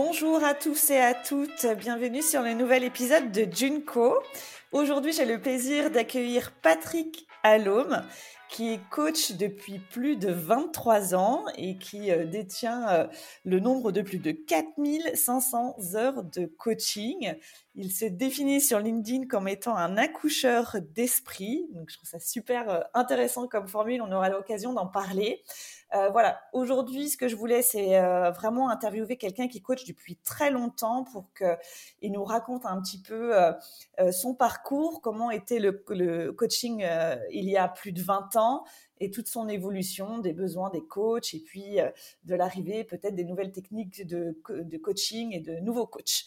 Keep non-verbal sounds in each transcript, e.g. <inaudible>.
Bonjour à tous et à toutes, bienvenue sur le nouvel épisode de Junco. Aujourd'hui, j'ai le plaisir d'accueillir Patrick Allôme, qui est coach depuis plus de 23 ans et qui euh, détient euh, le nombre de plus de 4500 heures de coaching. Il se définit sur LinkedIn comme étant un accoucheur d'esprit. Donc, je trouve ça super euh, intéressant comme formule. On aura l'occasion d'en parler. Euh, voilà, aujourd'hui, ce que je voulais, c'est euh, vraiment interviewer quelqu'un qui coach depuis très longtemps pour qu'il nous raconte un petit peu euh, son parcours, comment était le, coaching il y a plus de 20 ans et toute son évolution des besoins des coachs et puis de l'arrivée peut-être des nouvelles techniques de, de, coaching et de nouveaux coachs.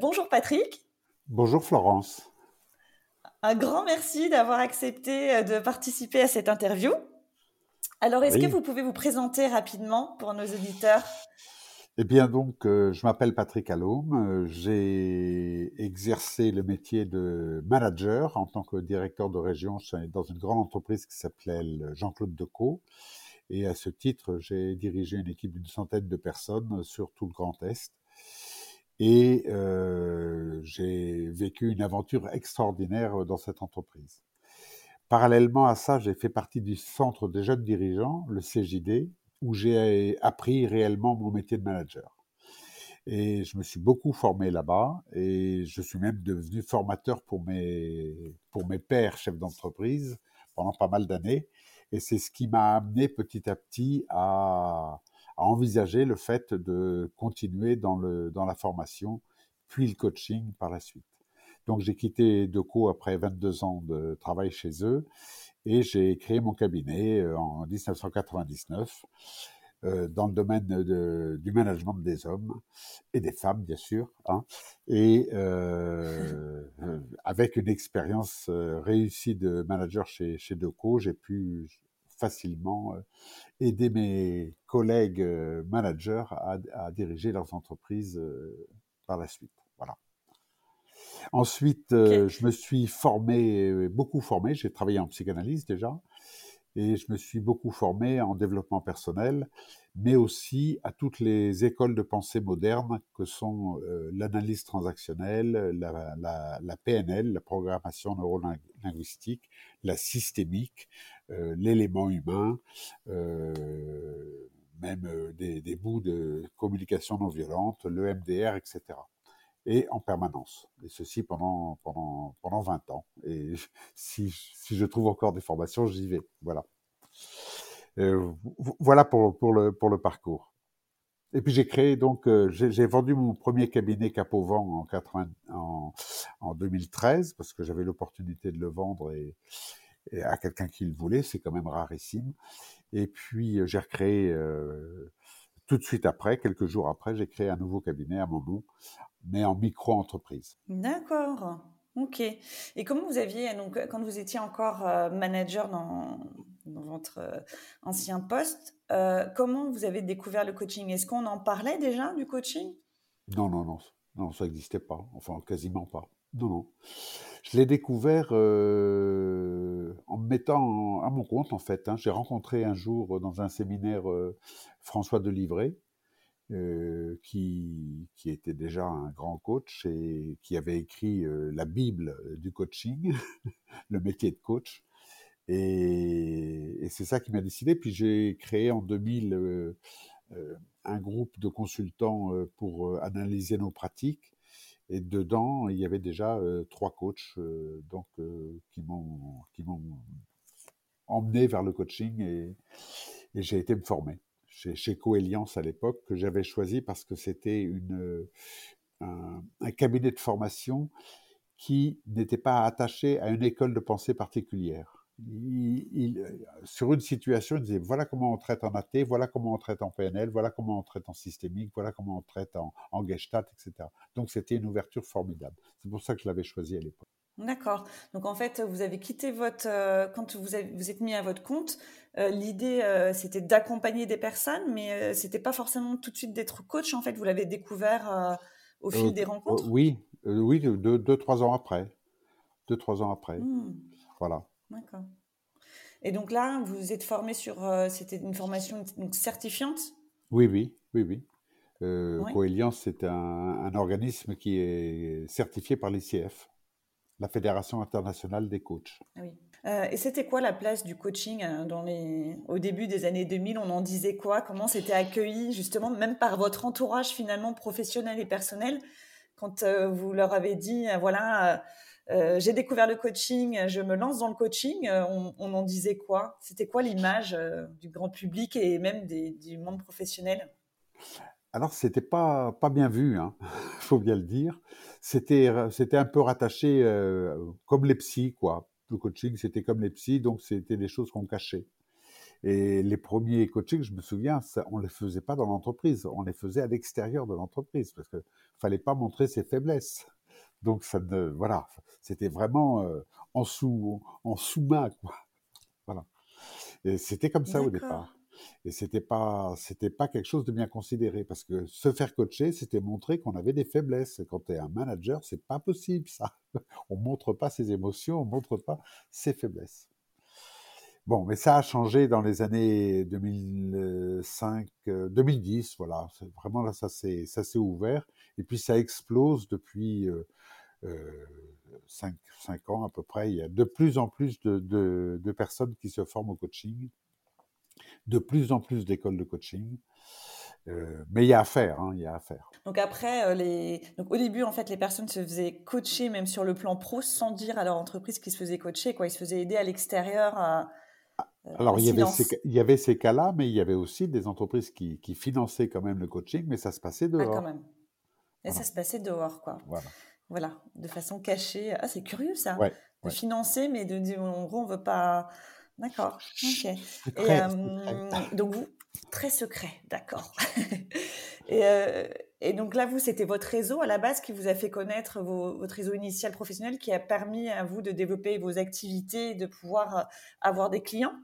bonjour Patrick. Bonjour Florence. Un grand merci d'avoir accepté de participer à cette interview. Alors, est-ce que vous pouvez vous présenter rapidement pour nos auditeurs? Eh bien, donc, euh, je m'appelle Patrick Allôme. Euh, j'ai exercé le métier de manager en tant que directeur de région dans une grande entreprise qui s'appelait Jean-Claude Decaux. Et à ce titre, j'ai dirigé une équipe d'une centaine de personnes sur tout le Grand Est. Et euh, j'ai vécu une aventure extraordinaire dans cette entreprise. Parallèlement à ça, j'ai fait partie du Centre des jeunes dirigeants, le CJD, où j'ai appris réellement mon métier de manager. Et je me suis beaucoup formé là-bas et je suis même devenu formateur pour mes, pour mes pairs chefs d'entreprise pendant pas mal d'années. Et c'est ce qui m'a amené petit à petit à, à, envisager le fait de continuer dans, le, dans la formation, puis le coaching par la suite. Donc j'ai quitté Deco après 22 ans de travail chez eux et j'ai créé mon cabinet euh, en 1999 euh, dans le domaine du management des hommes et des femmes, bien sûr, hein, et euh, avec une expérience réussie de manager chez, chez Deco, j'ai pu facilement aider mes collègues managers à, à, diriger leurs entreprises par la suite. Voilà. Ensuite, euh, je me suis formé, euh, beaucoup formé. J'ai travaillé en psychanalyse déjà. Et je me suis beaucoup formé en développement personnel, mais aussi à toutes les écoles de pensée modernes que sont euh, l'analyse transactionnelle, la, PNL, la programmation neurolinguistique, la systémique, l'élément humain, même des, des, bouts de communication non violente, le MDR, etc et en permanence. Et ceci pendant, pendant, pendant 20 ans. Et <laughs> si, si je trouve encore des formations, j'y vais. Voilà. Euh, voilà pour, pour, le, pour le parcours. Et puis j'ai créé donc, euh, j'ai vendu mon premier cabinet Capovent en, 80, en, en 2013 parce que j'avais l'opportunité de le vendre et, et à quelqu'un qui le voulait, c'est quand même rarissime. Et puis euh, j'ai recréé euh, tout de suite après, quelques jours après, j'ai créé un nouveau cabinet à mon nom mais en micro-entreprise. D'accord. Ok. Et comment vous aviez, donc, quand vous étiez encore euh, manager dans, dans votre euh, ancien poste, euh, comment vous avez découvert le coaching? Est-ce qu'on en parlait déjà du coaching? Non, non, non. Non, ça n'existait pas. Enfin, quasiment pas. Non, non. Je l'ai découvert en me mettant à mon compte, en fait. Hein. J'ai rencontré un jour dans un séminaire François Delivray, euh, qui, qui, était déjà un grand coach et qui avait écrit euh, la Bible du coaching, <laughs> le métier de coach. Et, c'est ça qui m'a décidé. Puis j'ai créé en 2000 euh, un groupe de consultants pour analyser nos pratiques. Et dedans, il y avait déjà trois coachs donc, qui m'ont emmené vers le coaching et, j'ai été me former chez, chez Coeliance à l'époque, que j'avais choisi parce que c'était un, cabinet de formation qui n'était pas attaché à une école de pensée particulière. Sur une situation, il disait voilà comment on traite en AT, voilà comment on traite en PNL, voilà comment on traite en systémique, voilà comment on traite en, en Gestalt, etc. Donc c'était une ouverture formidable. C'est pour ça que je l'avais choisi à l'époque. D'accord. Donc en fait, vous avez quitté votre euh, quand vous vous êtes mis à votre compte. Euh, l'idée euh, c'était d'accompagner des personnes, mais c'était pas forcément tout de suite d'être coach. En fait, vous l'avez découvert au fil des rencontres? oui, oui, deux, deux, trois ans après, deux trois ans après. Mmh. Voilà. D'accord. Et donc là, vous êtes formé sur, c'était une formation donc certifiante? Oui, oui, oui, oui. Euh, c'est un, un, organisme qui est certifié par l'ICF la Fédération internationale des coachs. Ah oui. Euh, et c'était quoi la place du coaching euh, dans les... au début des années 2000 On en disait quoi? Comment c'était accueilli justement, même par votre entourage finalement professionnel et personnel, quand euh, vous leur avez dit, voilà, j'ai découvert le coaching, je me lance dans le coaching, on, en disait quoi? C'était quoi l'image du grand public et même des, du monde professionnel? Alors, c'était pas, pas bien vu, hein, <laughs> faut bien le dire. C'était, un peu rattaché comme les psys, quoi. Le coaching, c'était comme les psys, donc c'était des choses qu'on cachait. Et les premiers coachings, je me souviens, on les faisait pas dans l'entreprise, on les faisait à l'extérieur de l'entreprise parce que fallait pas montrer ses faiblesses. Donc ça ne, voilà, c'était vraiment en sous, en sous-main, quoi. <laughs> Voilà. Et c'était comme ça au départ. Et c'était pas, c'était pas quelque chose de bien considéré parce que se faire coacher, c'était montrer qu'on avait des faiblesses. Et quand tu es un manager, c'est pas possible ça. <laughs> On montre pas ses émotions, on montre pas ses faiblesses. Bon, mais ça a changé dans les années 2005, 2010, euh, voilà. Vraiment là, ça s'est, ouvert. Et puis ça explose depuis euh, euh, 5, 5, ans à peu près. Il y a de plus en plus de, de, personnes qui se forment au coaching de plus en plus d'écoles de coaching. Euh, mais il y a à faire, hein, il y a à faire. Donc après, euh, les... Donc au début, en fait, les personnes se faisaient coacher même sur le plan pro sans dire à leur entreprise qu'ils se faisaient coacher, quoi. Ils se faisaient aider à l'extérieur. Euh, Alors il y, avait ces, il y, avait ces, cas-là, mais il y avait aussi des entreprises qui, qui, finançaient quand même le coaching, mais ça se passait dehors. Ah, quand même. Et ça se passait dehors, quoi. Voilà. Voilà, de façon cachée. Ah, c'est curieux ça. de financer, mais de dire en gros, on veut pas D'accord. Ok. Et, donc vous, très secret, d'accord. <laughs> et, euh, et, donc là, vous, c'était votre réseau à la base qui vous a fait connaître votre réseau initial professionnel qui a permis à vous de développer vos activités de pouvoir euh, avoir des clients?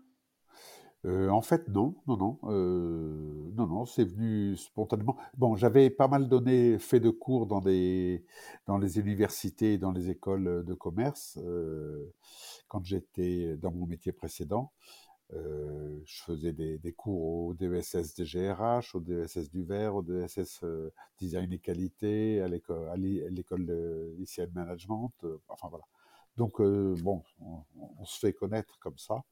Euh, en fait, non, non, non, euh, non, non, c'est venu spontanément. Bon, j'avais pas mal donné, fait de cours dans des, dans les universités et dans les écoles de commerce euh, quand j'étais dans mon métier précédent. Euh, je faisais des, des, cours au DESS DGRH, au DESS du verre, au DESS euh, Design et Qualité, à l'école de Management, euh, enfin voilà. Donc, bon, on, on, se fait connaître comme ça.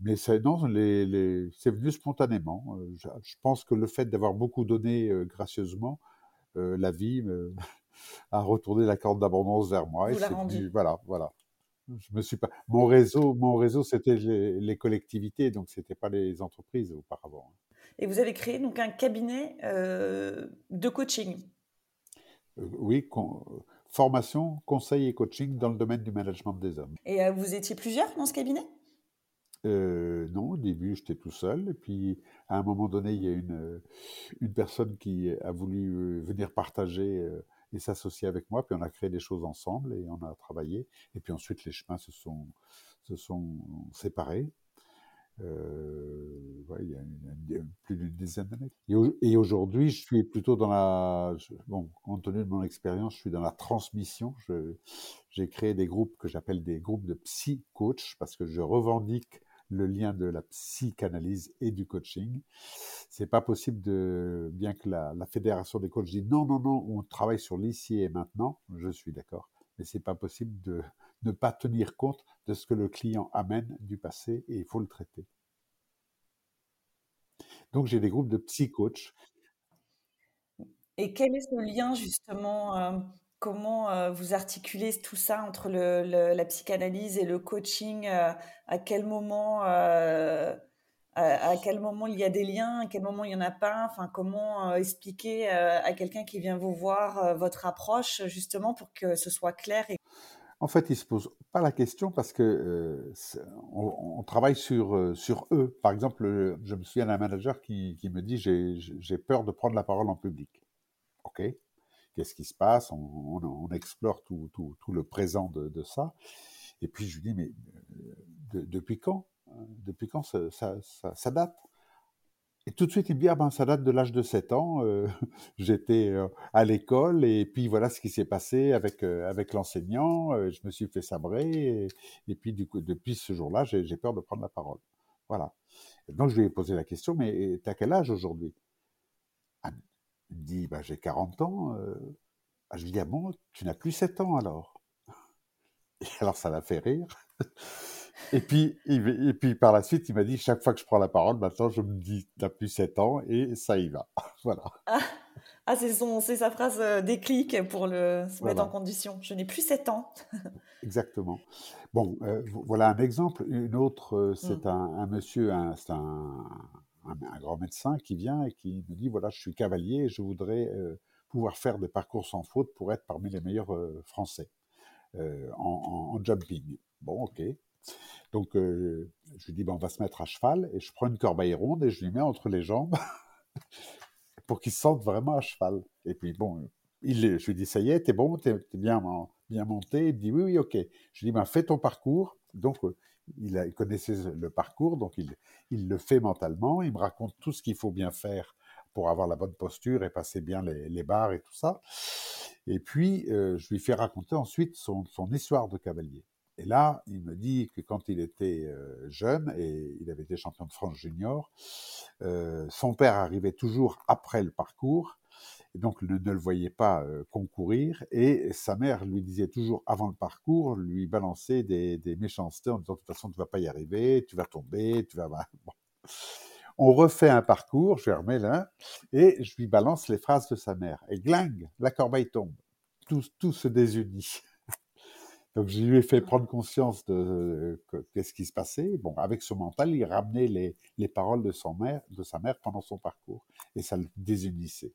Mais c'est non, les, les, c'est venu spontanément. Euh, je, je, pense que le fait d'avoir beaucoup donné euh, gracieusement, euh, la vie <laughs> a retourné la corde d'abondance vers moi. et c'est venu, voilà, voilà. Je me suis pas. Mon réseau, mon réseau, c'était les, les, collectivités, donc c'était pas les entreprises auparavant. Et vous avez créé donc un cabinet de coaching. oui, formation, conseil et coaching dans le domaine du management des hommes. Et vous étiez plusieurs dans ce cabinet? Euh, non, au début, j'étais tout seul. Et puis, à un moment donné, il y a une, euh, une personne qui a voulu euh, venir partager et s'associer avec moi. Puis, on a créé des choses ensemble et on a travaillé. Et puis ensuite, les chemins se sont, se sont séparés. Il, y a, plus d'une dizaine d'années. Et, et aujourd'hui, je suis plutôt dans la... Bon, compte tenu de mon expérience, je suis dans la transmission. J'ai créé des groupes que j'appelle des groupes de psy-coach parce que je revendique le lien de la psychanalyse et du coaching. C'est pas possible de, bien que la, fédération des coachs dit non, non, non, on travaille sur l'ici et maintenant. Je suis d'accord, mais c'est pas possible de <laughs> ne pas tenir compte de ce que le client amène du passé et il faut le traiter. Donc j'ai des groupes de psy-coachs. Et quel est ce lien justement euh, Comment euh, vous articulez tout ça entre la psychanalyse et le coaching euh, À quel moment euh, à, quel moment il y a des liens À quel moment il n'y en a pas? Enfin, comment expliquer à quelqu'un qui vient vous voir votre approche justement pour que ce soit clair. En fait, ils se posent pas la question parce que on, travaille sur, sur eux. Par exemple, je me souviens d'un manager qui, qui me dit j'ai peur de prendre la parole en public. Ok, qu'est-ce qui se passe on, explore tout, le présent de, ça. Et puis je lui dis mais depuis quand Depuis quand ça, date? Et tout de suite, il me dit, ah ben, ça date de l'âge de 7 ans, euh, <laughs> j'étais euh, à l'école, et puis voilà ce qui s'est passé avec, euh, l'enseignant, je me suis fait sabrer, et, puis du coup, depuis ce jour-là, j'ai peur de prendre la parole. Voilà. donc, je lui ai posé la question, mais t'as quel âge aujourd'hui? Ah, dit, bah, j'ai 40 ans. Ah, je lui dis, ah bon, tu n'as plus 7 ans alors <laughs> Et alors, ça l'a fait rire. <laughs> Et puis, et puis par la suite, il m'a dit chaque fois que je prends la parole, maintenant je me dis t'as plus 7 ans et ça y va. <laughs> voilà. Ah, ah c'est c'est sa phrase euh, déclic pour le se mettre en condition. Je n'ai plus 7 ans. Exactement. Bon, euh, voilà un exemple. Une autre, euh, c'est mmh. un, monsieur, c'est un, un, grand médecin qui vient et qui me dit voilà, je suis cavalier et je voudrais pouvoir faire des parcours sans faute pour être parmi les meilleurs Français en, en jumping. Bon, ok. Donc, euh, je lui dis, ben, on va se mettre à cheval, et je prends une corbeille ronde et je lui mets entre les jambes <laughs> pour qu'il se sente vraiment à cheval. Et puis, bon, il, je lui dis, ça y est, t'es bon, t'es es bien, bien monté. Il dit, oui, oui, ok. Je lui dis, ben, fais ton parcours. Donc, euh, il, a, connaissait le parcours, donc il, il le fait mentalement. Il me raconte tout ce qu'il faut bien faire pour avoir la bonne posture et passer bien les, les barres et tout ça. Et puis, euh, je lui fais raconter ensuite son, son histoire de cavalier. Et là, il me dit que quand il était euh, jeune, et il avait été champion de France junior, euh, son père arrivait toujours après le parcours, donc ne, ne le voyait pas concourir, et sa mère lui disait toujours avant le parcours, lui balançait des, méchancetés en disant de toute façon tu vas pas y arriver, tu vas tomber, tu vas... <laughs> Bon. On refait un parcours, je remets là, et je lui balance les phrases de sa mère. Et gling, la corbeille tombe. Tout, se désunit. <laughs> Donc je lui ai fait prendre conscience de qu'est-ce qui se passait. Bon, avec ce mental, il ramenait les, les paroles de, son mère, de sa mère pendant son parcours et ça le désunissait.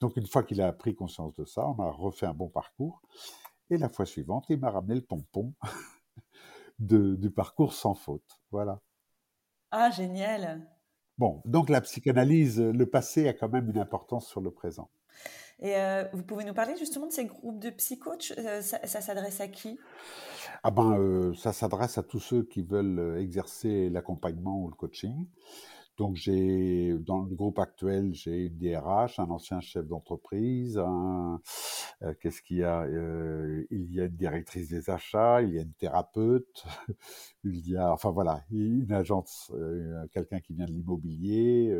Donc une fois qu'il a pris conscience de ça, on a refait un bon parcours et la fois suivante, il m'a ramené le pompon <laughs> de, du parcours sans faute. Voilà. Ah, génial. Bon, donc la psychanalyse, le passé a quand même une importance sur le présent. Et euh, vous pouvez nous parler justement de ces groupes de psychotes euh, Ça, s'adresse à qui? Ah ben, euh, ça s'adresse à tous ceux qui veulent exercer l'accompagnement ou le coaching. Donc j'ai dans le groupe actuel, j'ai une DRH, un ancien chef d'entreprise, un qu'est-ce qu'il y a Il y a une directrice des achats, il y a une thérapeute, <laughs> il y a enfin voilà, une agence, quelqu'un qui vient de l'immobilier,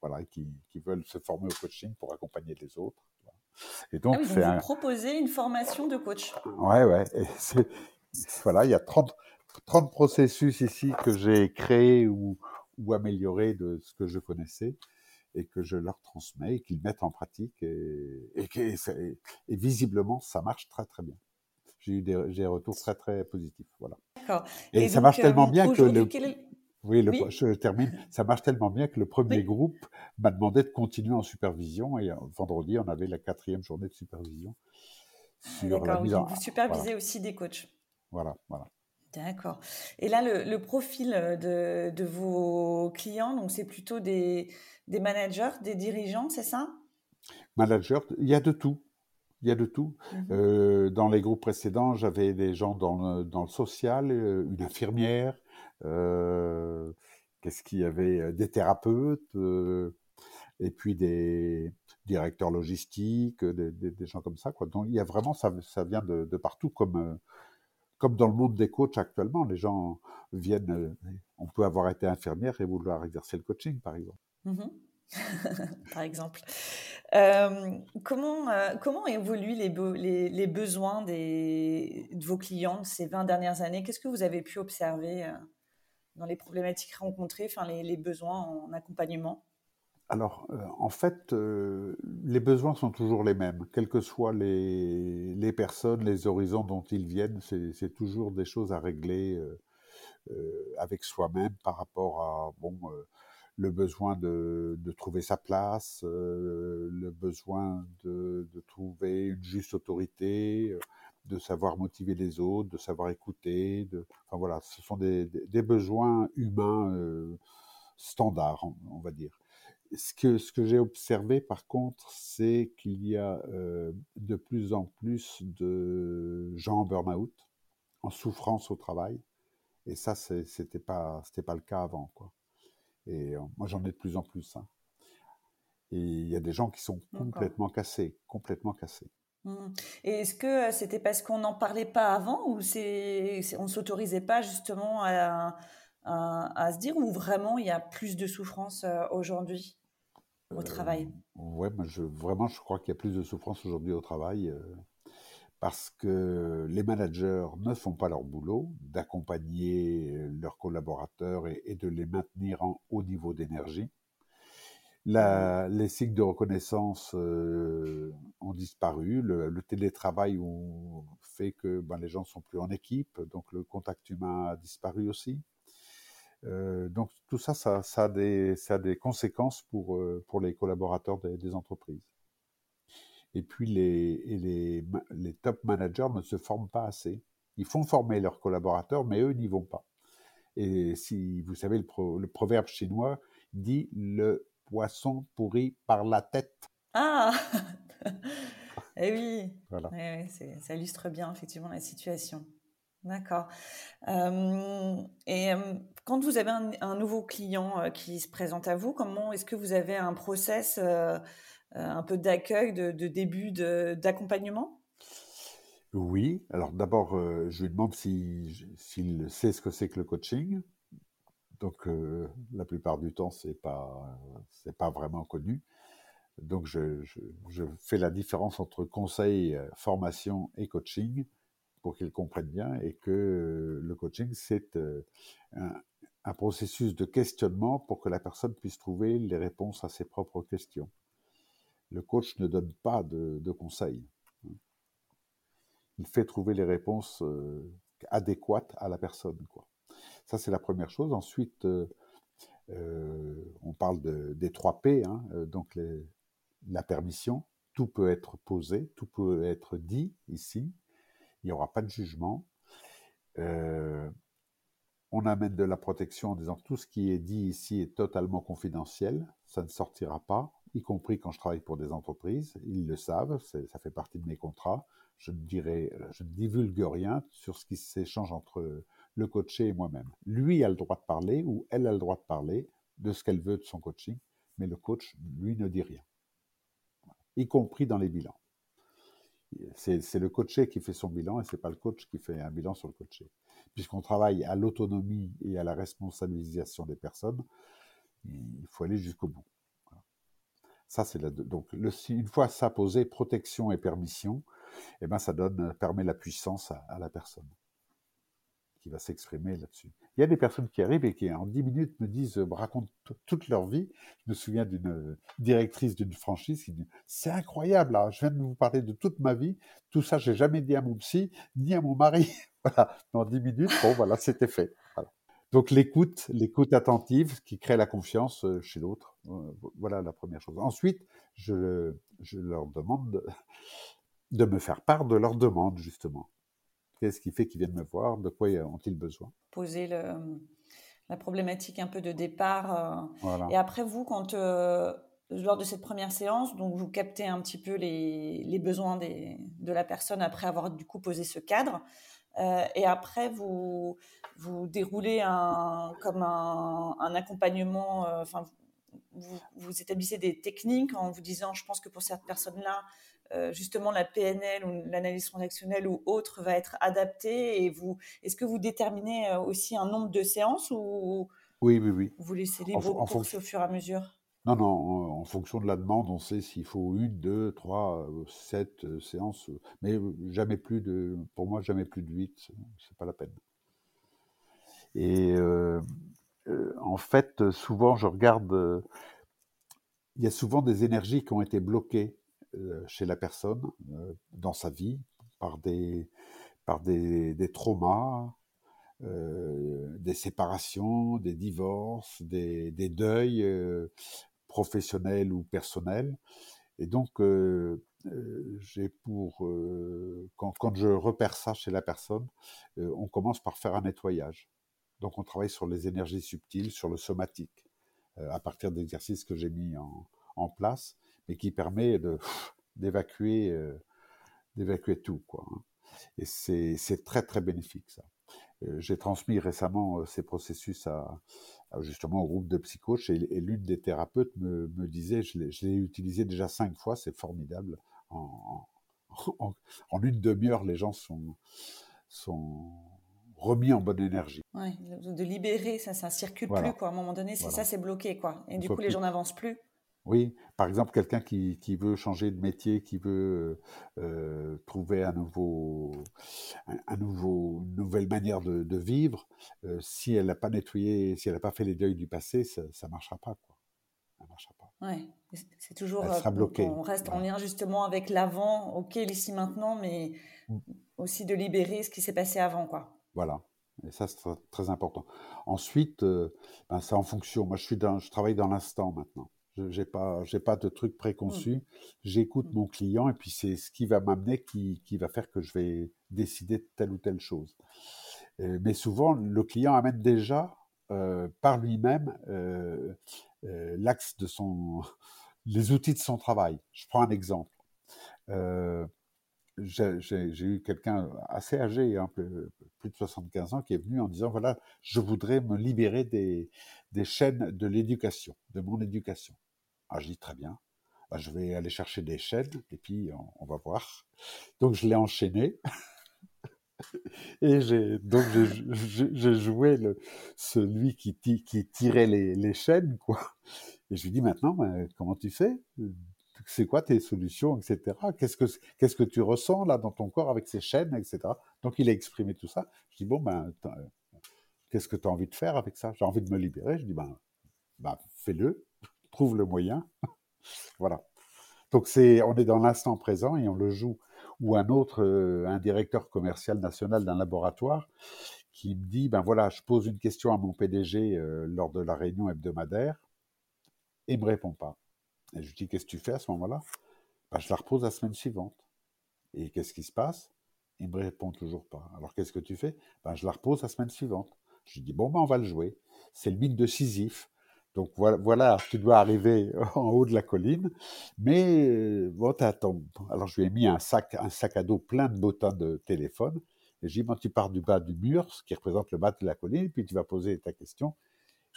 voilà, qui, qui, veulent se former au coaching pour accompagner les autres. Et donc, ah oui, vous proposez une formation de coach. Ouais, ouais. Et <laughs> voilà, il y a 30, 30 processus ici que j'ai créés ou, ou améliorés de ce que je connaissais et que je leur transmets et qu'ils mettent en pratique et, et, et, et, visiblement ça marche très très bien. J'ai eu des, des, retours très très positifs, voilà. Et, ça marche tellement euh, bien que le... Oui, le, je termine. Ça marche tellement bien que le premier groupe m'a demandé de continuer en supervision et euh, vendredi, on avait la quatrième journée de supervision. D'accord, vous supervisez aussi des coachs. Voilà, voilà. D'accord. Et là, le, profil de, de, vos clients, donc c'est plutôt des, des, managers, des dirigeants, c'est ça? Managers, il y a de tout. Il y a de tout. Mmh euh, dans les groupes précédents, j'avais des gens dans le, dans le social, euh, une infirmière, euh, qu'est-ce qu'il y avait euh, Des thérapeutes, euh, et puis des directeurs logistiques, des, des, gens comme ça. Quoi. Donc il y a vraiment, ça, ça vient de, de partout, comme, comme dans le monde des coachs actuellement. Les gens viennent, on peut avoir été infirmière et vouloir exercer le coaching, par exemple. Mmh <laughs> par exemple. Euh, comment, euh, comment évoluent les, besoins des, de vos clients ces 20 dernières années? Qu'est-ce que vous avez pu observer euh, dans les problématiques rencontrées, les besoins en accompagnement? Alors, en fait, les besoins sont toujours les mêmes, quelles que soient les, les personnes, les horizons dont ils viennent, c'est toujours des choses à régler avec soi-même par rapport à bon, le besoin de, de trouver sa place, le besoin de, de, trouver une juste autorité, de savoir motiver les autres, de savoir écouter. De, enfin voilà, ce sont des, des besoins humains euh, standards, on, va dire. Ce que, ce que j'ai observé par contre, c'est qu'il y a euh, de plus en plus de gens en burn-out, en souffrance au travail. Et ça, c'était pas, c'était pas le cas avant, quoi. Et euh, moi, j'en ai de plus en plus. Hein. Et il y a des gens qui sont complètement cassés, complètement cassés. Mmh. Et est-ce que euh, c'était parce qu'on n'en parlait pas avant ou c'est, on ne s'autorisait pas justement à, à, se dire ou vraiment il y a plus de souffrance aujourd'hui? Au travail euh, Ouais, moi je, vraiment je crois qu'il y a plus de souffrance aujourd'hui au travail parce que les managers ne font pas leur boulot d'accompagner leurs collaborateurs et, et de les maintenir en haut niveau d'énergie. Les cycles de reconnaissance euh, ont disparu. Le, télétravail fait que ben, les gens sont plus en équipe, donc le contact humain a disparu aussi. Euh, donc tout ça, ça, ça, a des, ça, a des, conséquences pour, euh, pour les collaborateurs des, des, entreprises. Et puis les, et les, les top managers ne se forment pas assez. Ils font former leurs collaborateurs, mais eux n'y vont pas. Et si vous savez, le, le proverbe chinois dit le poisson pourri par la tête. Ah <laughs> Eh oui, voilà. ça illustre bien effectivement la situation. D'accord. Euh, et euh, quand vous avez un, nouveau client euh, qui se présente à vous, comment est-ce que vous avez un process un peu d'accueil, de, début d'accompagnement? Oui. Alors d'abord, je lui demande s'il sait ce que c'est que le coaching. Donc euh, la plupart du temps, c'est pas pas vraiment connu. Donc je, je, fais la différence entre conseil, euh, formation et coaching pour qu'ils comprennent bien et que euh, le coaching c'est un, un, processus de questionnement pour que la personne puisse trouver les réponses à ses propres questions. Le coach ne donne pas de, conseils. Il fait trouver les réponses adéquates à la personne. Ça, c'est la première chose. Ensuite, euh, euh, on parle des trois P, hein, euh, donc la permission. Tout peut être posé, tout peut être dit ici. Il n'y aura pas de jugement. on amène de la protection en disant tout ce qui est dit ici est totalement confidentiel, ça ne sortira pas, y compris quand je travaille pour des entreprises. Ils le savent, ça fait partie de mes contrats. Je ne dirai, je ne divulgue rien sur ce qui s'échange entre le coaché et moi-même. Lui a le droit de parler ou elle a le droit de parler de ce qu'elle veut de son coaching, mais le coach, lui, ne dit rien, y compris dans les bilans. C'est le coaché qui fait son bilan et c'est pas le coach qui fait un bilan sur le coaché. Puisqu'on travaille à l'autonomie et à la responsabilisation des personnes, il faut aller jusqu'au bout. Ça, c'est donc une fois ça posé, protection et permission, eh ben ça donne permet la puissance à la personne qui va s'exprimer là-dessus. Il y a des personnes qui arrivent et qui, en dix minutes, me disent, me racontent toute leur vie. Je me souviens d'une euh, directrice d'une franchise qui dit, c'est incroyable, là, je viens de vous parler de toute ma vie. Tout ça, j'ai jamais dit à mon psy, ni à mon mari. <laughs> voilà. En dix minutes, bon, voilà, c'était fait. Donc, l'écoute, l'écoute attentive qui crée la confiance euh, chez l'autre. Euh, voilà la première chose. Ensuite, je, je leur demande de me faire part de leurs demandes, justement. Qu'est-ce qui fait qu'ils viennent me voir? De quoi ont-ils besoin? Poser la problématique un peu de départ. Euh, et après, vous, quand euh, lors de cette première séance, donc vous captez un petit peu les, besoins de la personne après avoir du coup posé ce cadre. Euh, et après, vous, vous déroulez un, comme un, accompagnement, enfin, vous, vous, établissez des techniques en vous disant, je pense que pour cette personne-là, euh, justement la PNL ou l'analyse transactionnelle ou autre va être adaptée et vous est-ce que vous déterminez euh, aussi un nombre de séances ou oui oui oui. vous laissez libre en, au fur et à mesure? Non non en, fonction de la demande on sait s'il faut une deux trois euh, sept séances mais jamais plus de pour moi jamais plus de huit c'est pas la peine. Et en fait souvent je regarde il y a souvent des énergies qui ont été bloquées euh, chez la personne euh, dans sa vie par des, par des, des traumas, euh, des séparations, des divorces, des, deuils professionnels ou personnels. Et donc, j'ai pour quand, je repère ça chez la personne, on commence par faire un nettoyage. Donc on travaille sur les énergies subtiles, sur le somatique, à partir d'exercices que j'ai mis en, en, place, mais qui permet <laughs> d'évacuer d'évacuer tout quoi. Hein. Et c'est très très bénéfique ça. J'ai transmis récemment ces processus à, justement au groupe de psychos et, l'une des thérapeutes me, me disait, je l'ai utilisé déjà cinq fois, c'est formidable. En, en, <laughs> une demi-heure, les gens sont, sont remis en bonne énergie. Ouais, de libérer, ça, ça circule plus quoi. À un moment donné, c'est ça, c'est bloqué quoi. Et du coup, les gens n'avancent plus. Oui, par exemple, quelqu'un qui, qui, veut changer de métier, qui veut euh, trouver un nouveau, un, nouveau, une nouvelle manière de, de vivre, euh, si elle n'a pas nettoyé, si elle n'a pas fait les deuils du passé, ça ne marchera pas. Quoi. Ça marchera pas. Ouais, c'est toujours. Elle sera bloquée. On reste en lien justement avec l'avant, ok, l'ici maintenant, mais mmh. aussi de libérer ce qui s'est passé avant, quoi. Voilà. Et ça, c'est très, important. Ensuite, euh, ben, c'est en fonction. Moi, je, suis dans, je travaille dans l'instant maintenant. Je n'ai pas, pas de truc préconçu. Mmh. J'écoute mmh. mon client et puis c'est ce qui va m'amener qui, qui, va faire que je vais décider de telle ou telle chose. Euh, mais souvent, le client amène déjà euh, par lui-même euh l'axe de son, <laughs> les outils de son travail. Je prends un exemple. Euh, j'ai eu quelqu'un assez âgé, peu, plus de 75 ans, qui est venu en disant, voilà, je voudrais me libérer des, chaînes de l'éducation, de mon éducation. Ah, je dis très bien. Bah, je vais aller chercher des chaînes et puis on, va voir. Donc je l'ai enchaîné. et j'ai donc j'ai joué celui qui, tirait les, les, chaînes quoi. Et je lui dis maintenant comment tu fais? C'est quoi tes solutions etc. Qu'est-ce que qu'est-ce que tu ressens là dans ton corps avec ces chaînes etc. Donc il a exprimé tout ça. Je dis bon ben qu'est-ce que tu as envie de faire avec ça? J'ai envie de me libérer. Je dis ben, ben fais-le <laughs> trouve le moyen. <laughs> voilà. Donc on est dans l'instant présent et on le joue. Ou un autre, euh, un directeur commercial national d'un laboratoire qui me dit, ben voilà, je pose une question à mon PDG euh, lors de la réunion hebdomadaire et il me répond pas. Et je lui dis, qu'est-ce que tu fais à ce moment-là? Ben, Je la repose la semaine suivante. Et qu'est-ce qui se passe? Il me répond toujours pas. Alors qu'est-ce que tu fais? Ben, Je la repose la semaine suivante. Je lui dis, bon, ben, on va le jouer. C'est le mythe de Sisyphe. Donc voilà, voilà, tu dois arriver <laughs> en haut de la colline, mais euh, bon, ton... Alors je lui ai mis un sac, un sac à dos plein de bottins de téléphone. Et j'ai dit, bon, tu pars du bas du mur, ce qui représente le bas de la colline, puis tu vas poser ta question.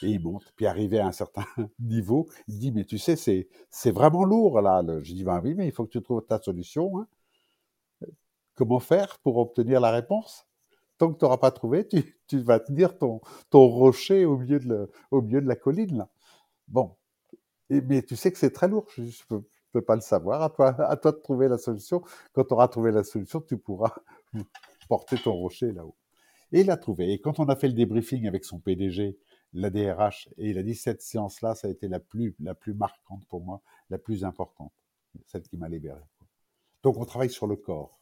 Et il monte. Puis arrivé à un certain <laughs> niveau, il dit, mais tu sais, c'est, c'est vraiment lourd là. Je dis, ben oui, mais il faut que tu trouves ta solution. Hein. Comment faire pour obtenir la réponse? Tant que tu n'auras pas trouvé, tu, tu, vas tenir ton, ton rocher au milieu, de le, au milieu de la colline. Là. Bon. Mais tu sais que c'est très lourd. Je ne peux, pas le savoir. À toi, à toi de trouver la solution. Quand tu auras trouvé la solution, tu pourras <laughs> porter ton rocher là-haut. Et il a trouvé. Et quand on a fait le débriefing avec son PDG, la DRH, et il a dit cette séance-là, ça a été la plus, la plus marquante pour moi, la plus importante, celle qui m'a libéré. Donc on travaille sur le corps.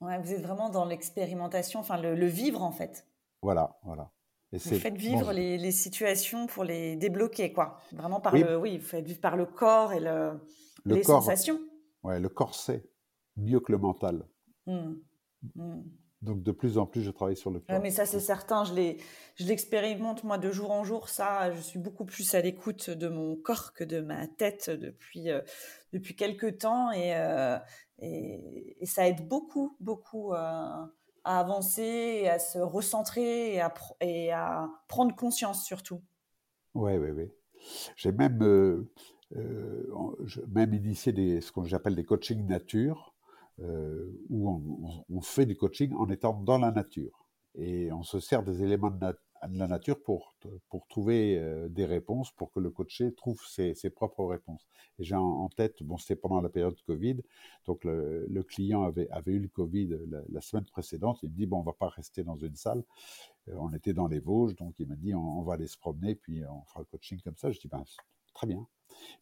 Ouais, vous êtes vraiment dans l'expérimentation, enfin le, vivre en fait. Voilà, voilà. Et vous faites vivre les, les, situations pour les débloquer, quoi. Vraiment par le, oui, vous faites vivre par le corps et le, les sensations. Ouais, le corps sait mieux que le mental. Mmh. Mmh. Donc de plus en plus, je travaille sur le corps. mais ça, c'est certain. Je l'expérimente moi de jour en jour. Ça, je suis beaucoup plus à l'écoute de mon corps que de ma tête depuis euh, depuis quelques temps et, euh, et, et, ça aide beaucoup, beaucoup euh, à avancer, et à se recentrer et à, et à prendre conscience surtout. Oui, oui, oui. J'ai même, euh, même initié des, ce que j'appelle des coachings nature, où on, fait du coaching en étant dans la nature. Et on se sert des éléments de, la nature pour, pour trouver euh, des réponses, pour que le coaché trouve ses, ses propres réponses. J'ai en, tête, bon, c'était pendant la période Covid, donc le, le client avait, avait eu le Covid la, semaine précédente, il me dit, bon, on va pas rester dans une salle, euh, on était dans les Vosges, donc il m'a dit, on, va aller se promener, puis on fera le coaching comme ça. Je dis, ben, très bien.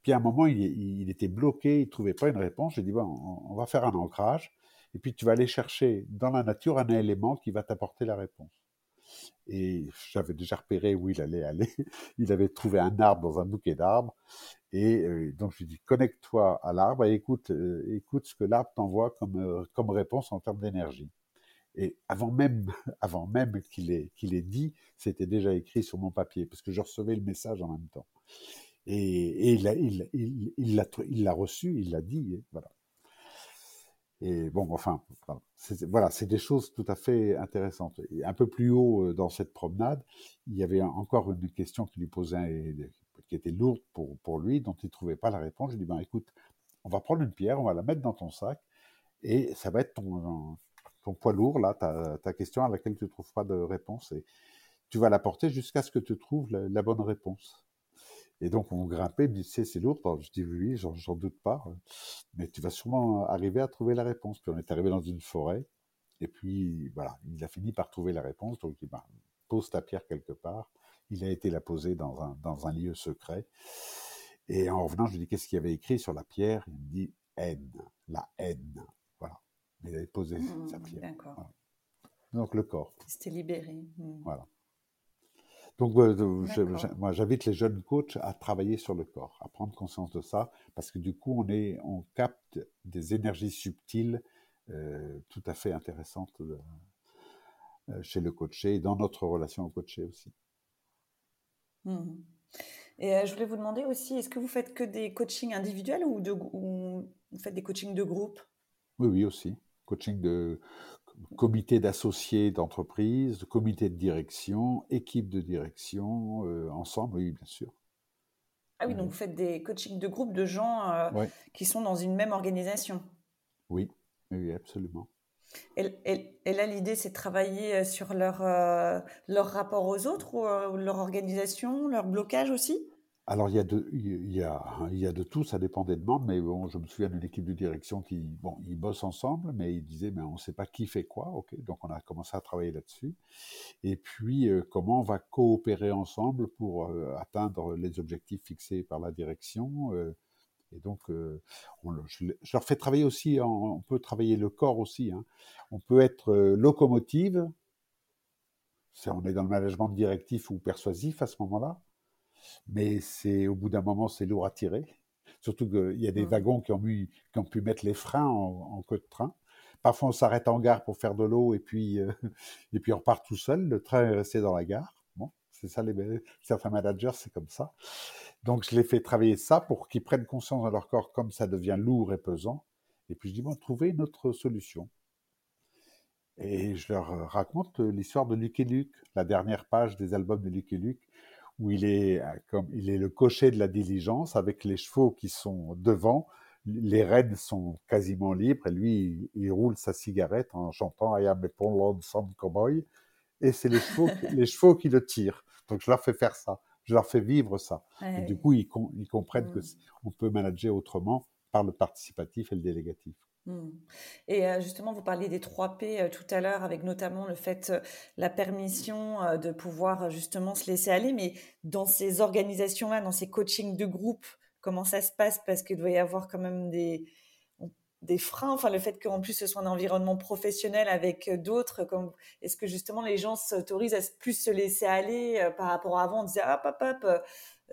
Puis à un moment, il, était bloqué, il trouvait pas une réponse, j'ai dit, bon, on, va faire un ancrage, et puis tu vas aller chercher dans la nature un élément qui va t'apporter la réponse. Et j'avais déjà repéré où il allait aller. <laughs> Il avait trouvé un arbre dans un bouquet d'arbres. Et donc je lui dis connecte-toi à l'arbre et écoute, écoute ce que l'arbre t'envoie comme, comme réponse en termes d'énergie. Et avant même, <laughs> avant même qu'il ait, qu'il ait dit, c'était déjà écrit sur mon papier, parce que je recevais le message en même temps. Et, il, l'a, reçu, il l'a dit, voilà. Et bon, enfin, voilà, c'est des choses tout à fait intéressantes. Un peu plus haut dans cette promenade, il y avait encore une question qui lui posait, qui était lourde pour, lui, dont il ne trouvait pas la réponse. Je lui ai dit, ben, écoute, on va prendre une pierre, on va la mettre dans ton sac, et ça va être ton, poids lourd, là, ta, question à laquelle tu ne trouves pas de réponse. Et tu vas la porter jusqu'à ce que tu trouves la, bonne réponse. Et donc, on grimpait, me dit, c'est lourd. Je dis, oui, j'en doute pas. Mais tu vas sûrement arriver à trouver la réponse. Puis on est arrivé dans une forêt. Et puis, voilà, il a fini par trouver la réponse. Donc, il bah, pose ta pierre quelque part. Il a été la poser dans un, dans un lieu secret. Et en revenant, je lui dis, qu'est-ce qu'il y avait écrit sur la pierre? Il me dit, haine, la haine. Il avait posé mmh, sa pierre. D'accord. Donc le corps. C'était libéré. Mmh. Voilà. Donc, moi, j'invite les jeunes coachs à travailler sur le corps, à prendre conscience de ça, parce que du coup, on, est, on capte des énergies subtiles euh, tout à fait intéressantes euh, euh, chez le coaché et dans notre relation au coaché aussi. Mmh. Et je voulais vous demander aussi, est-ce que vous faites que des coachings individuels ou, de, ou vous faites des coachings de groupe? Oui, oui, aussi coaching de comité d'associés d'entreprise, de comité de direction, équipe de direction, euh, ensemble, oui, bien sûr. Ah oui, donc vous faites des coachings de groupe de gens euh, qui sont dans une même organisation. Oui, oui, absolument. Et, là, l'idée, c'est de travailler euh, sur leur, leur rapport aux autres, ou leur organisation, leur blocage aussi? Alors, il y, a de, il, y a, il y a de tout, ça dépend des demandes, mais bon, je me souviens d'une équipe de direction qui, bon, ils bossent ensemble, mais ils disaient, mais on ne sait pas qui fait quoi, ok, donc on a commencé à travailler là-dessus. Et puis, euh, comment on va coopérer ensemble pour euh, atteindre les objectifs fixés par la direction. Euh, et donc, on, je, leur fais travailler aussi, on peut travailler le corps aussi. Hein. On peut être locomotive, on est dans le management directif ou persuasif à ce moment-là mais c'est au bout d'un moment, c'est lourd à tirer. Surtout qu'il y a des mmh. wagons qui ont, qui ont, pu mettre les freins en, queue de train. Parfois, on s'arrête en gare pour faire de l'eau et puis, euh, <laughs> et puis on repart tout seul. Le train est resté dans la gare. Bon, c'est ça, les, certains managers, c'est comme ça. Donc, je les fais travailler ça pour qu'ils prennent conscience de leur corps comme ça devient lourd et pesant. Et puis, je dis, bon, trouvez une autre solution. Et je leur raconte l'histoire de Lucky Luke, la dernière page des albums de Lucky Luke, où il est, euh, comme, il est le cocher de la diligence avec les chevaux qui sont devant. Les rênes sont quasiment libres et lui, il, roule sa cigarette en chantant I am a lonesome cowboy. Et c'est les chevaux, les chevaux qui le tirent. Donc je leur fais faire ça. Je leur fais vivre ça. Et du coup, ils, ils comprennent que mmh. on peut manager autrement par le participatif et le délégatif. Mmh. Et justement, vous parliez des 3 P tout à l'heure, avec notamment le fait, la permission de pouvoir justement se laisser aller. Mais dans ces organisations-là, dans ces coachings de groupe, comment ça se passe? Parce qu'il doit y avoir quand même des, des freins. Enfin, le fait qu'en plus ce soit un environnement professionnel avec d'autres, est-ce que justement les gens s'autorisent à plus se laisser aller par rapport à avant? On disait ah papa,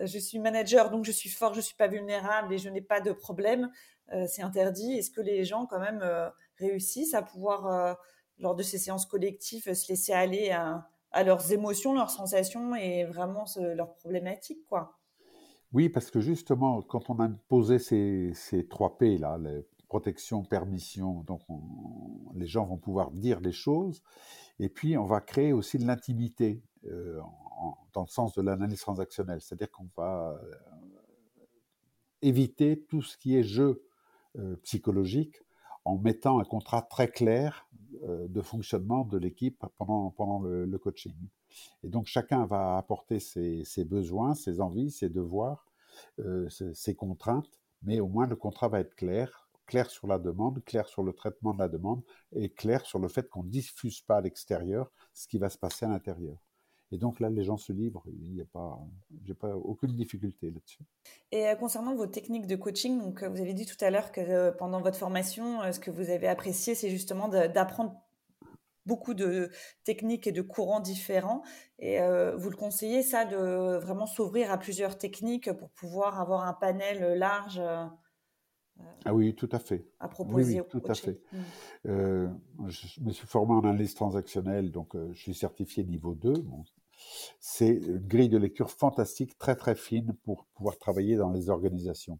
je suis manager donc je suis fort, je suis pas vulnérable et je n'ai pas de problème. Euh, c'est interdit. Est-ce que les gens quand même euh, réussissent à pouvoir, euh, lors de ces séances collectives, se laisser aller à, leurs émotions, leurs sensations et vraiment leurs problématiques, quoi? Oui, parce que justement, quand on a posé ces, ces 3 P, là, protection, permission, donc les gens vont pouvoir dire les choses, et puis on va créer aussi de l'intimité dans le sens de l'analyse transactionnelle, c'est-à-dire qu'on va éviter tout ce qui est jeu euh, psychologique en mettant un contrat très clair euh, de fonctionnement de l'équipe pendant, le, coaching. Et donc chacun va apporter ses, besoins, ses envies, ses devoirs, euh, ses, contraintes, mais au moins le contrat va être clair, clair sur la demande, clair sur le traitement de la demande et clair sur le fait qu'on ne diffuse pas à l'extérieur ce qui va se passer à l'intérieur. Et donc là, les gens se livrent. Il n'y a pas, j'ai pas aucune difficulté là-dessus. Et euh, concernant vos techniques de coaching, donc euh, vous avez dit tout à l'heure que euh, pendant votre formation, ce que vous avez apprécié, c'est justement d'apprendre beaucoup de techniques et de courants différents. Et euh, vous le conseillez, ça, de vraiment s'ouvrir à plusieurs techniques pour pouvoir avoir un panel large ah oui, tout à fait. À proposer oui, tout à fait. Mmh. Euh, je me suis formé en analyse transactionnelle, donc je suis certifié niveau 2. C'est une grille de lecture fantastique, très très fine pour pouvoir travailler dans les organisations.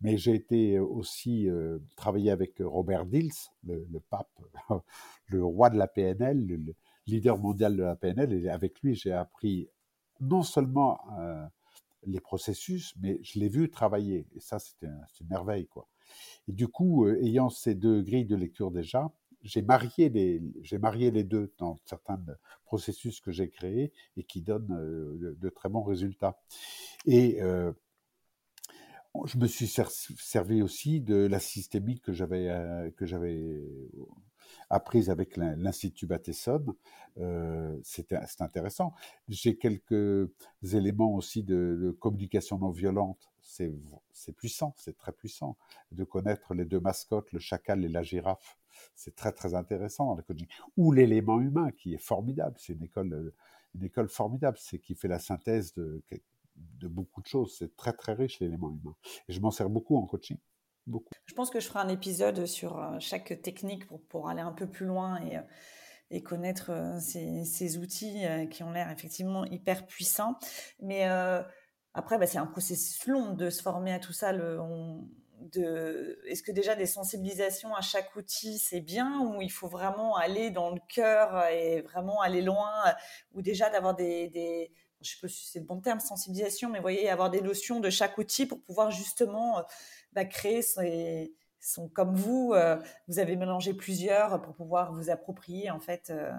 Mais j'ai été aussi euh, travailler avec Robert Dills, le, pape, <laughs> le roi de la PNL, le, leader mondial de la PNL, et avec lui j'ai appris non seulement euh, les processus, mais je l'ai vu travailler. Et ça, c'était une merveille, quoi. Et du coup, euh, ayant ces deux grilles de lecture déjà, j'ai marié les, j'ai marié les deux dans certains processus que j'ai créés et qui donnent euh, de, très bons résultats. Et euh, je me suis servi aussi de la systémique que j'avais que j'avais apprise avec l'Institut Bateson. Euh, c'est intéressant. J'ai quelques éléments aussi de, communication non violente. C'est puissant, c'est très puissant de connaître les deux mascottes, le chacal et la girafe. C'est très très intéressant le coaching. Ou l'élément humain qui est formidable. C'est une école, une école formidable. C'est qui fait la synthèse de, beaucoup de choses. C'est très très riche l'élément humain. Et je m'en sers beaucoup en coaching. Beaucoup. Je pense que je ferai un épisode sur euh, chaque technique pour, pour aller un peu plus loin et, euh, et connaître euh, ces, ces, outils qui ont l'air effectivement hyper puissants. Mais après, bah, c'est un processus long de se former à tout ça. De, est-ce que déjà des sensibilisations à chaque outil, c'est bien ou il faut vraiment aller dans le cœur et vraiment aller loin ou déjà d'avoir des, des je sais pas si c'est le bon terme, sensibilisation, mais voyez, avoir des notions de chaque outil pour pouvoir justement bah, créer son, comme vous, euh, vous avez mélangé plusieurs pour pouvoir vous approprier en fait euh,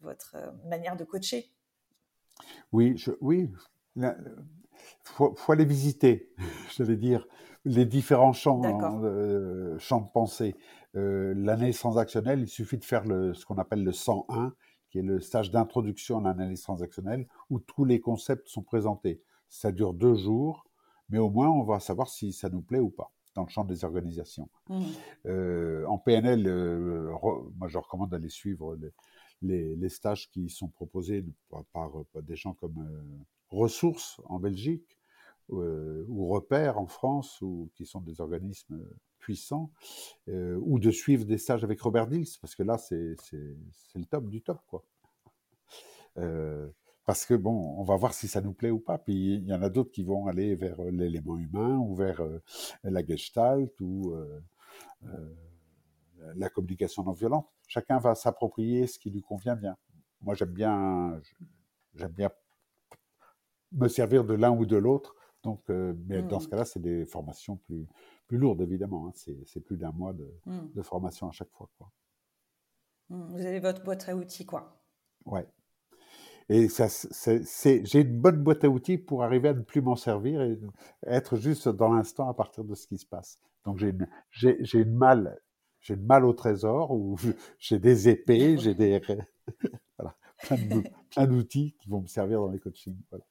votre euh, manière de coacher. Oui, oui, il faut, aller visiter, <laughs> j'allais dire, les différents champs, champs de pensée. L'analyse transactionnelle, il suffit de faire le, ce qu'on appelle le 101, qui est le stage d'introduction en analyse transactionnelle, où tous les concepts sont présentés. Ça dure deux jours, mais au moins on va savoir si ça nous plaît ou pas dans le champ des organisations. Mmh. Euh, en PNL, euh, moi je recommande d'aller suivre les, les, stages qui sont proposés par, des gens comme euh, Ressources en Belgique ou Repères en France, ou qui sont des organismes puissants, ou de suivre des stages avec Robert Dills, parce que là c'est le top du top. quoi parce que bon, on va voir si ça nous plaît ou pas. Puis il y en a d'autres qui vont aller vers euh, l'élément humain ou vers euh, la gestalt ou euh, la communication non violente. Chacun va s'approprier ce qui lui convient bien. Moi, j'aime bien, j'aime bien me servir de l'un ou de l'autre. Donc, mais dans ce mmh. cas-là, c'est des formations plus, plus lourdes, évidemment. Hein. C'est plus d'un mois de, mmh. de, formation à chaque fois. Quoi. Mmh. Vous avez votre boîte à outils, quoi. Ouais. Et ça, c'est, j'ai une bonne boîte à outils pour arriver à ne plus m'en servir et être juste dans l'instant à partir de ce qui se passe. Donc j'ai une, j'ai, j'ai une malle, j'ai malle au trésor où j'ai des épées, j'ai des, <laughs> voilà, <laughs> plein, d'outils qui vont me servir dans les coachings. Voilà.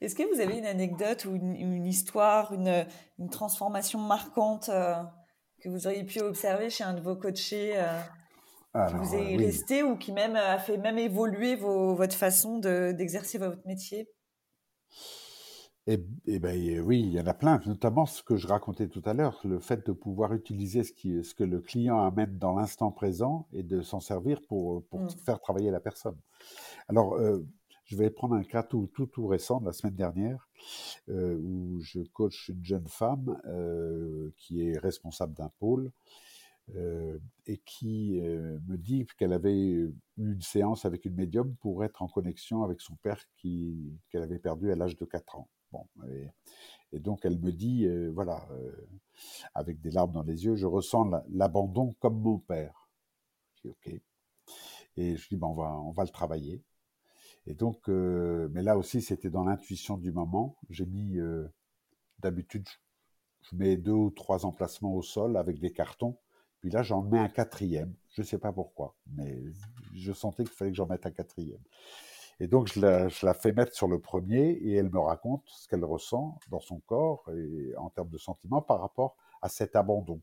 Est-ce que vous avez une anecdote ou une, histoire, une, une, transformation marquante euh, que vous auriez pu observer chez un de vos coachés euh, qui vous est resté ou qui même a fait même évoluer votre façon d'exercer votre métier? Eh, eh ben, oui, il y en a plein, notamment ce que je racontais tout à l'heure, le fait de pouvoir utiliser ce, qui, ce que le client amène dans l'instant présent et de s'en servir pour, pour mmh. faire travailler la personne. Alors, euh, je vais prendre un cas tout, tout, tout récent de la semaine dernière, euh, où je coach une jeune femme euh, qui est responsable d'un pôle euh, et qui euh, me dit qu'elle avait eu une séance avec une médium pour être en connexion avec son père qu'elle avait perdu à l'âge de 4 ans. Bon, et, donc elle me dit, euh, voilà, avec des larmes dans les yeux, je ressens l'abandon comme mon père. Je dis ok. Et je dis, ben, on, va, on va le travailler. Et donc, mais là aussi, c'était dans l'intuition du moment. J'ai mis, d'habitude, je mets deux ou trois emplacements au sol avec des cartons puis là, j'en mets un quatrième. Je ne sais pas pourquoi, mais je sentais qu'il fallait que j'en mette un quatrième. Et donc, je la, je la, fais mettre sur le premier et elle me raconte ce qu'elle ressent dans son corps et en termes de sentiments par rapport à cet abandon.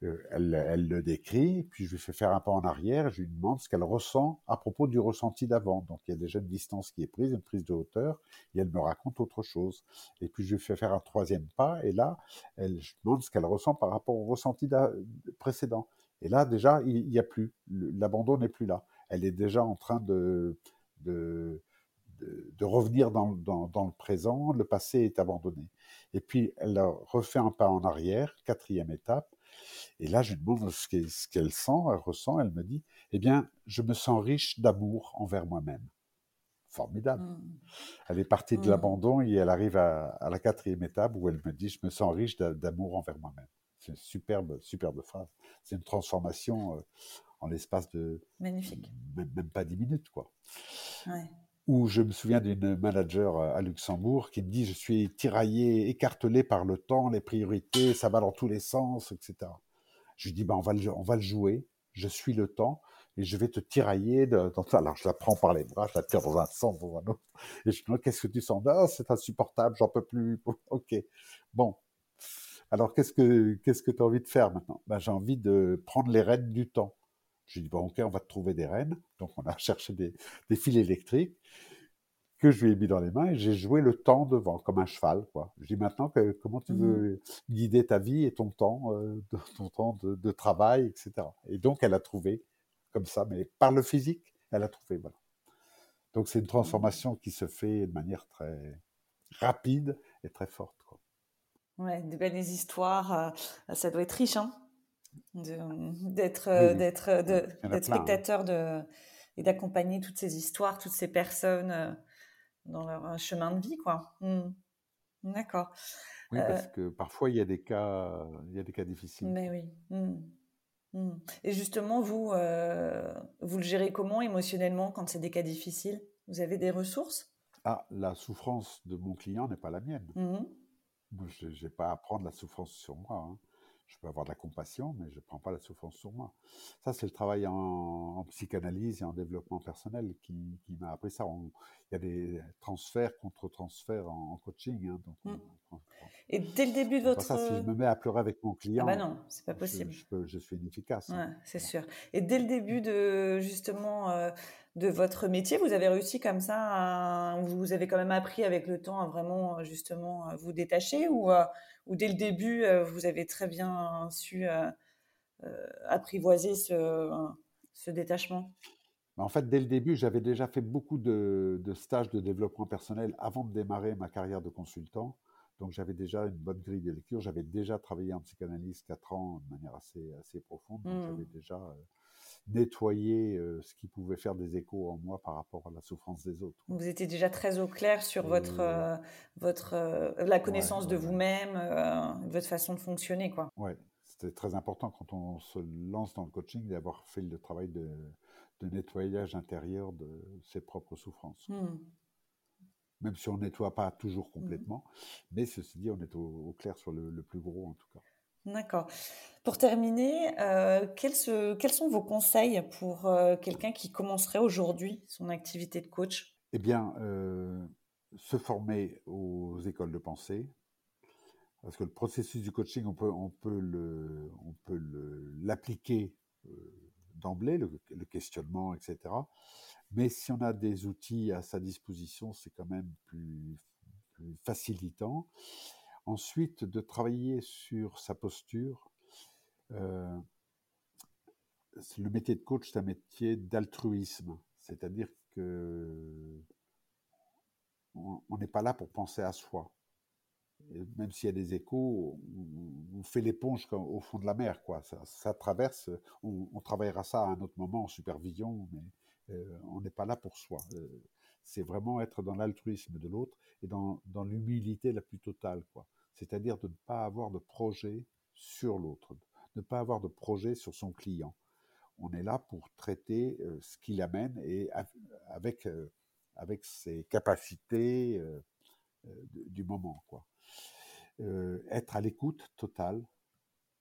Elle, le décrit, puis je lui fais faire un pas en arrière, je lui demande ce qu'elle ressent à propos du ressenti d'avant. Donc il y a déjà une distance qui est prise, une prise de hauteur, et elle me raconte autre chose. Et puis je lui fais faire un troisième pas, et là, je demande ce qu'elle ressent par rapport au ressenti précédent. Et là, déjà, il n'y a plus, l'abandon n'est plus là. Elle est déjà en train de, revenir dans, le présent, le passé est abandonné. Et puis elle refait un pas en arrière, quatrième étape, et là, je lui demande ce qu'elle sent, elle ressent, elle me dit, eh bien, je me sens riche d'amour envers moi-même. Formidable. Mmh. Elle est partie de mmh. l'abandon et elle arrive à, la quatrième étape où elle me dit, je me sens riche d'amour envers moi-même. C'est une superbe, superbe phrase. C'est une transformation euh, en l'espace de Magnifique. Même, pas dix minutes, quoi. Ou je me souviens d'une manager à Luxembourg qui me dit, je suis tiraillé, écartelé par le temps, les priorités, ça va dans tous les sens, etc. Je lui dis, bah, on, va le, on va le jouer, je suis le temps, et je vais te tirailler. De, alors, je la prends par les bras, je la tire dans un sens, dans un autre. Et je dis, qu'est-ce que tu sens? Ah, c'est insupportable, j'en peux plus. <laughs> ok. Bon. Alors, qu'est-ce que qu'est-ce que tu as envie de faire maintenant? Ben, J'ai envie de prendre les rênes du temps. Je lui dis, bon, ok, on va te trouver des rênes. Donc, on a <laughs> cherché des, des fils électriques que je lui ai mis dans les mains et j'ai joué le temps devant, comme un cheval. Quoi. Je dis maintenant que, comment tu mmh veux guider ta vie et ton temps, euh, ton temps de, travail, etc. Et donc elle a trouvé comme ça, mais par le physique, elle a trouvé. Voilà. Donc c'est une mmh transformation qui se fait de manière très rapide et très forte. Quoi. Ouais, de belles histoires. Euh, ça doit être riche, hein d'être d'être d'être spectateur de et d'accompagner toutes ces histoires, toutes ces personnes euh, dans leur chemin de vie, quoi. Mmh. D'accord. Oui, parce euh que parfois il y a des cas, il y a des cas difficiles. Mais oui. Mmh. Mmh. Et justement, vous, euh, vous le gérez comment émotionnellement quand c'est des cas difficiles? Vous avez des ressources? Ah, la souffrance de mon client n'est pas la mienne. Moi, je n'ai pas à prendre la souffrance sur moi. Hein je peux avoir de la compassion, mais je ne prends pas la souffrance sur moi. Ça, c'est le travail en, psychanalyse et en développement personnel qui, qui m'a appris ça. Il y a des transferts contre transferts en, coaching. Hein, donc mmh. et dès le début de votre... Ça, si je me mets à pleurer avec mon client... Ah bah non, c'est pas possible. Je, je, je suis inefficace. Hein. Ouais, c'est sûr. Et dès le début de, justement, euh, de votre métier, vous avez réussi comme ça, à, vous avez quand même appris avec le temps à vraiment, justement, vous détacher ou ou dès le début, euh, vous avez très bien su euh, euh, apprivoiser ce, ce détachement? Bah, en fait, dès le début, j'avais déjà fait beaucoup de, stages de développement personnel avant de démarrer ma carrière de consultant. Donc, j'avais déjà une bonne grille de lecture. J'avais déjà travaillé en psychanalyse 4 ans de manière assez, assez profonde. Donc, j'avais mmh. déjà nettoyer ce qui pouvait faire des échos en moi par rapport à la souffrance des autres. Vous étiez déjà très au clair sur votre, votre, la connaissance de vous-même, votre façon de fonctionner. Quoi. Ouais, c'était très important quand on se lance dans le coaching d'avoir fait le travail de, de, nettoyage intérieur de ses propres souffrances. Mmh. Même si on ne nettoie pas toujours mmh. complètement, mais ceci dit, on est au, clair sur le plus gros en tout cas. D'accord. Pour terminer, euh, quels, sont vos conseils pour euh, quelqu'un qui commencerait aujourd'hui son activité de coach? Eh bien, euh, se former aux écoles de pensée. Parce que le processus du coaching, on peut, on peut, le, on l'appliquer d'emblée, le, questionnement, etc. Mais si on a des outils à sa disposition, c'est quand même plus facilitant. Ensuite, de travailler sur sa posture. Euh, le métier de coach, c'est un métier d'altruisme, c'est-à-dire que on n'est pas là pour penser à soi. même s'il y a des échos, on, fait l'éponge au fond de la mer, quoi. Ça, traverse. On, travaillera ça à un autre moment en supervision, mais euh, on n'est pas là pour soi. Euh, c'est vraiment être dans l'altruisme de l'autre et dans, dans l'humilité la plus totale, quoi c'est-à-dire de ne pas avoir de projet sur l'autre, ne pas avoir de projet sur son client. On est là pour traiter euh, ce qu'il amène et avec, euh, avec ses capacités euh, du moment. Quoi. être à l'écoute totale,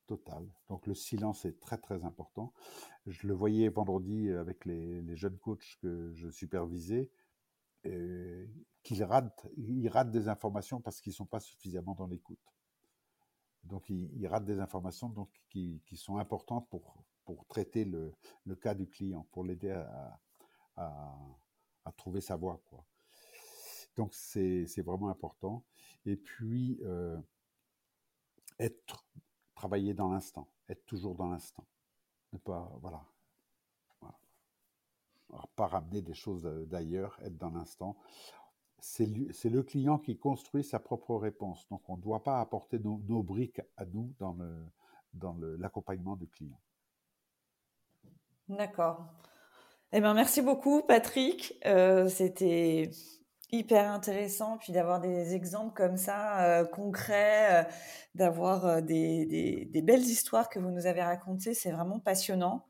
totale. Donc le silence est très très important. Je le voyais vendredi avec les, les jeunes coachs que je supervisais qu'ils ratent, ils ratent des informations parce qu'ils ne sont pas suffisamment dans l'écoute. donc il, rate des informations donc, qui, sont importantes pour, pour traiter le, le cas du client, pour l'aider à, à, trouver sa voie. Quoi. Donc c'est vraiment important. Et puis, euh, être, travailler dans l'instant, être toujours dans l'instant. Ne pas, voilà. Pas ramener des choses d'ailleurs, être dans l'instant. C'est le client qui construit sa propre réponse. Donc on ne doit pas apporter nos, briques à nous dans l'accompagnement du client. D'accord. Eh ben, merci beaucoup, Patrick. Euh, c'était hyper intéressant, puis d'avoir des exemples comme ça, euh, concrets, euh, d'avoir des, belles histoires que vous nous avez racontées. C'est vraiment passionnant.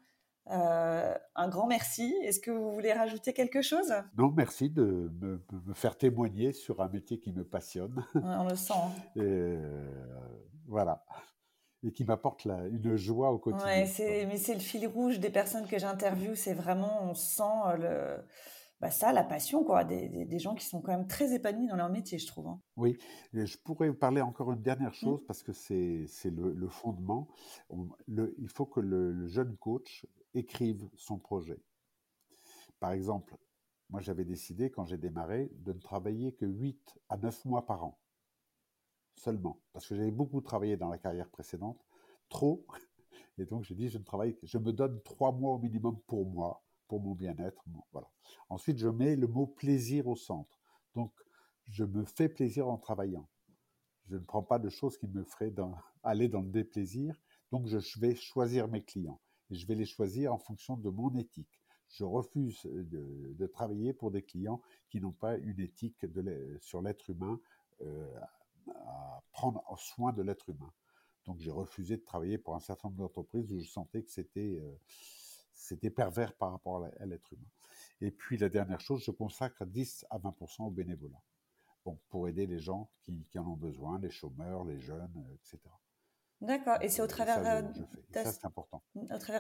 Un grand merci. Est-ce que vous voulez rajouter quelque chose? Non, merci de me, me, faire témoigner sur un métier qui me passionne. on le sent. Et, voilà et qui m'apporte une joie au quotidien. Ouais, mais c'est le fil rouge des personnes que j'interviewe. C'est vraiment, on sent le, bah ça, la passion, quoi, des, des, gens qui sont quand même très épanouis dans leur métier, je trouve. Hein. Oui, je pourrais vous parler encore une dernière mmh. chose parce que c'est le, le, fondement. le, il faut que le, jeune coach écrive son projet. Par exemple, moi j'avais décidé quand j'ai démarré de ne travailler que 8 à 9 mois par an. Seulement, parce que j'avais beaucoup travaillé dans la carrière précédente, trop, et donc j'ai dit je ne travaille, je me donne trois mois au minimum pour moi, pour mon bien-être, voilà. Ensuite je mets le mot plaisir au centre, donc je me fais plaisir en travaillant. Je ne prends pas de choses qui me feraient aller dans le déplaisir, donc je vais choisir mes clients je vais les choisir en fonction de mon éthique. Je refuse de, travailler pour des clients qui n'ont pas une éthique de sur l'être humain euh, à prendre soin de l'être humain. Donc j'ai refusé de travailler pour un certain nombre d'entreprises où je sentais que c'était euh, pervers par rapport à l'être humain. Et puis la dernière chose, je consacre 10 à 20% au bénévolat. Pour aider les gens qui, en ont besoin, les chômeurs, les jeunes, euh, etc. D'accord. Et c'est au travers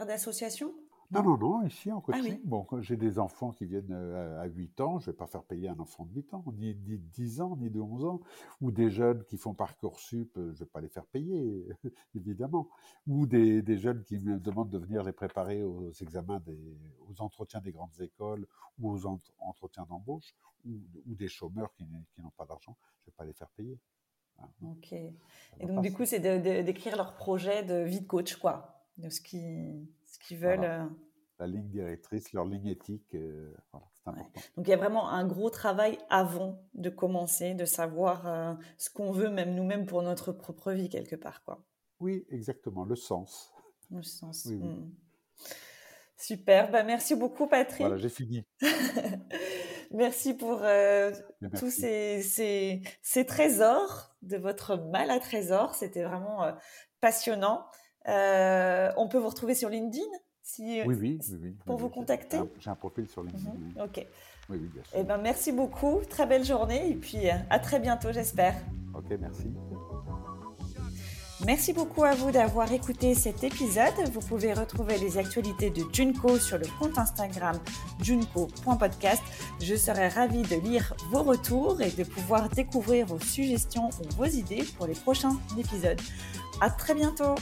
d'associations? Non, non, non, ici en ah coaching. Bon, j'ai des enfants qui viennent euh, à 8 ans, je ne vais pas faire payer un enfant de 8 ans, ni, de 10 ans, ni de 11 ans. Ou des jeunes qui font Parcoursup, euh, je ne vais pas les faire payer, <laughs> évidemment. Ou des, des, jeunes qui me demandent de venir les préparer aux examens, des, aux entretiens des grandes écoles ou aux entretiens d'embauche, ou, ou, des chômeurs qui, qui n'ont pas d'argent, je ne vais pas les faire payer. Ok. Et donc, du coup, c'est d'écrire leur projet de vie de coach, quoi de ce qu'ils ce qu'ils veulent. Euh. La ligne directrice, leur ligne éthique, euh, voilà, c'est important. Donc il y a vraiment un gros travail avant de commencer, de savoir euh, ce qu'on veut, même nous-mêmes pour notre propre vie quelque part, quoi. Oui, exactement, le sens. Le sens. Hmm. Super, bah, merci beaucoup Patrick. Voilà, j'ai fini. <laughs> merci pour tous ces, ces, ces, trésors de votre mal à trésor. C'était vraiment passionnant. Euh, on peut vous retrouver sur LinkedIn si, oui, oui, oui, pour vous contacter. J'ai un, profil sur LinkedIn. Mhm, ok. Oui, oui, bien sûr. Eh ben, merci beaucoup. Très belle journée et puis euh, à très bientôt, j'espère. Ok, merci. Merci beaucoup à vous d'avoir écouté cet épisode. Vous pouvez retrouver les actualités de Junko sur le compte Instagram junko.podcast. Je serai ravie de lire vos retours et de pouvoir découvrir vos suggestions ou vos idées pour les prochains épisodes. À très bientôt!